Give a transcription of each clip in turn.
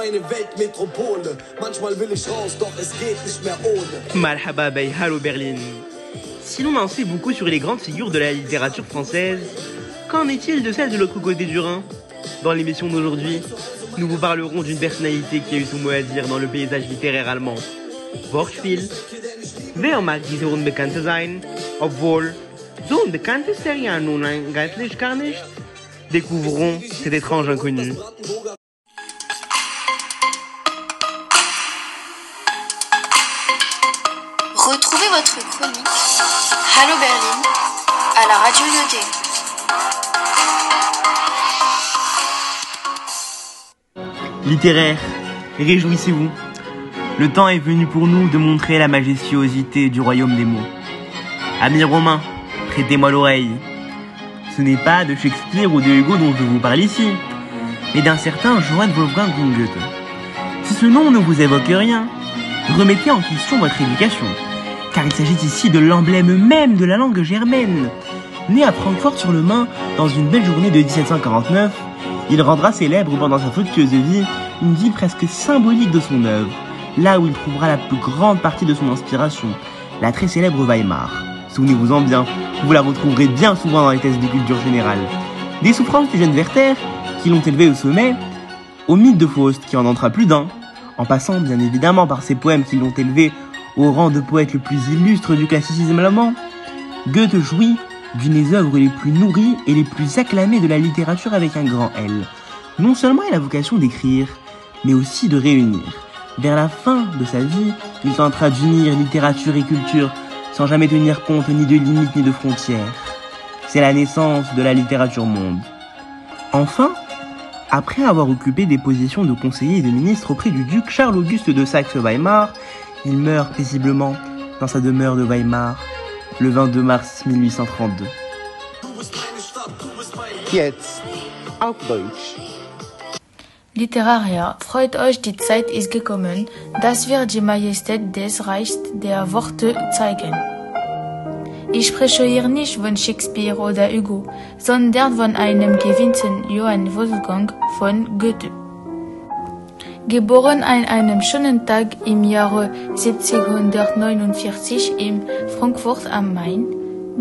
meine Weltmetropole. Manchmal Hallo Berlin. Si l'on en sait beaucoup sur les grandes figures de la littérature française, qu'en est-il de celle de l'autre côté du Rhin? Dans l'émission d'aujourd'hui, nous vous parlerons d'une personnalité qui a eu son mot à dire dans le paysage littéraire allemand. Wortspiel. Wer mag diese Unbekannte sein, obwohl so unbekannt ist er ja nun eigentlich gar nicht? Découvrons cet étrange inconnu. Retrouvez votre chronique Hallo Berlin à la radio Yodé. Littéraire, réjouissez-vous. Le temps est venu pour nous de montrer la majestuosité du royaume des mots. Amis romains, prêtez-moi l'oreille. Ce n'est pas de Shakespeare ou de Hugo dont je vous parle ici, mais d'un certain Johann Wolfgang von Goethe. Si ce nom ne vous évoque rien, remettez en question votre éducation, car il s'agit ici de l'emblème même de la langue germaine. Né à Francfort-sur-le-Main dans une belle journée de 1749, il rendra célèbre pendant sa fructueuse vie une vie presque symbolique de son œuvre, là où il trouvera la plus grande partie de son inspiration, la très célèbre Weimar. Souvenez-vous-en bien, vous la retrouverez bien souvent dans les tests de culture générale. Des souffrances du jeune Werther, qui l'ont élevé au sommet, au mythe de Faust, qui en entra plus d'un, en passant bien évidemment par ses poèmes qui l'ont élevé au rang de poète le plus illustre du classicisme allemand, Goethe jouit d'une des œuvres les plus nourries et les plus acclamées de la littérature avec un grand L. Non seulement il a vocation d'écrire, mais aussi de réunir. Vers la fin de sa vie, il tentera d'unir littérature et culture sans jamais tenir compte ni de limites ni de frontières. C'est la naissance de la littérature monde. Enfin, après avoir occupé des positions de conseiller et de ministre auprès du duc Charles-Auguste de Saxe-Weimar, il meurt paisiblement dans sa demeure de Weimar le 22 mars 1832. Jetzt auf Deutsch. Literaria, freut euch, die Zeit ist gekommen, dass wir die Majestät des Reichs der Worte zeigen. Ich spreche hier nicht von Shakespeare oder Hugo, sondern von einem gewinnten Johann Wolfgang von Goethe. Geboren an einem schönen Tag im Jahre 1749 in Frankfurt am Main,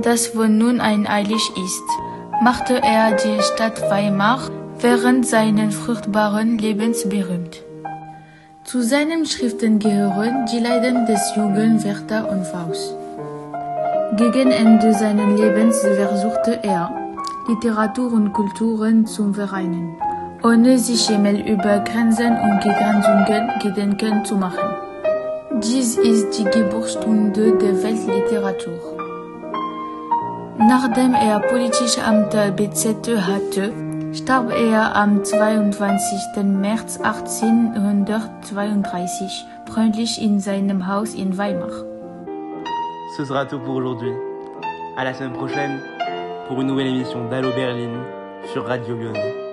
das wo nun ein Eilig ist, machte er die Stadt Weimar während seines fruchtbaren Lebens berühmt. Zu seinen Schriften gehören die Leiden des jungen Werther und Faust. Gegen Ende seines Lebens versuchte er, Literatur und Kulturen zu vereinen, ohne sich jemals über Grenzen und Begrenzungen Gedenken zu machen. Dies ist die Geburtsstunde der Weltliteratur. Nachdem er politische Ämter bezettet hatte, starb er am 22. März 1832 freundlich in seinem Haus in Weimar. Ce sera tout pour aujourd'hui. À la semaine prochaine pour une nouvelle émission d'Allo Berlin sur Radio Lyonnais.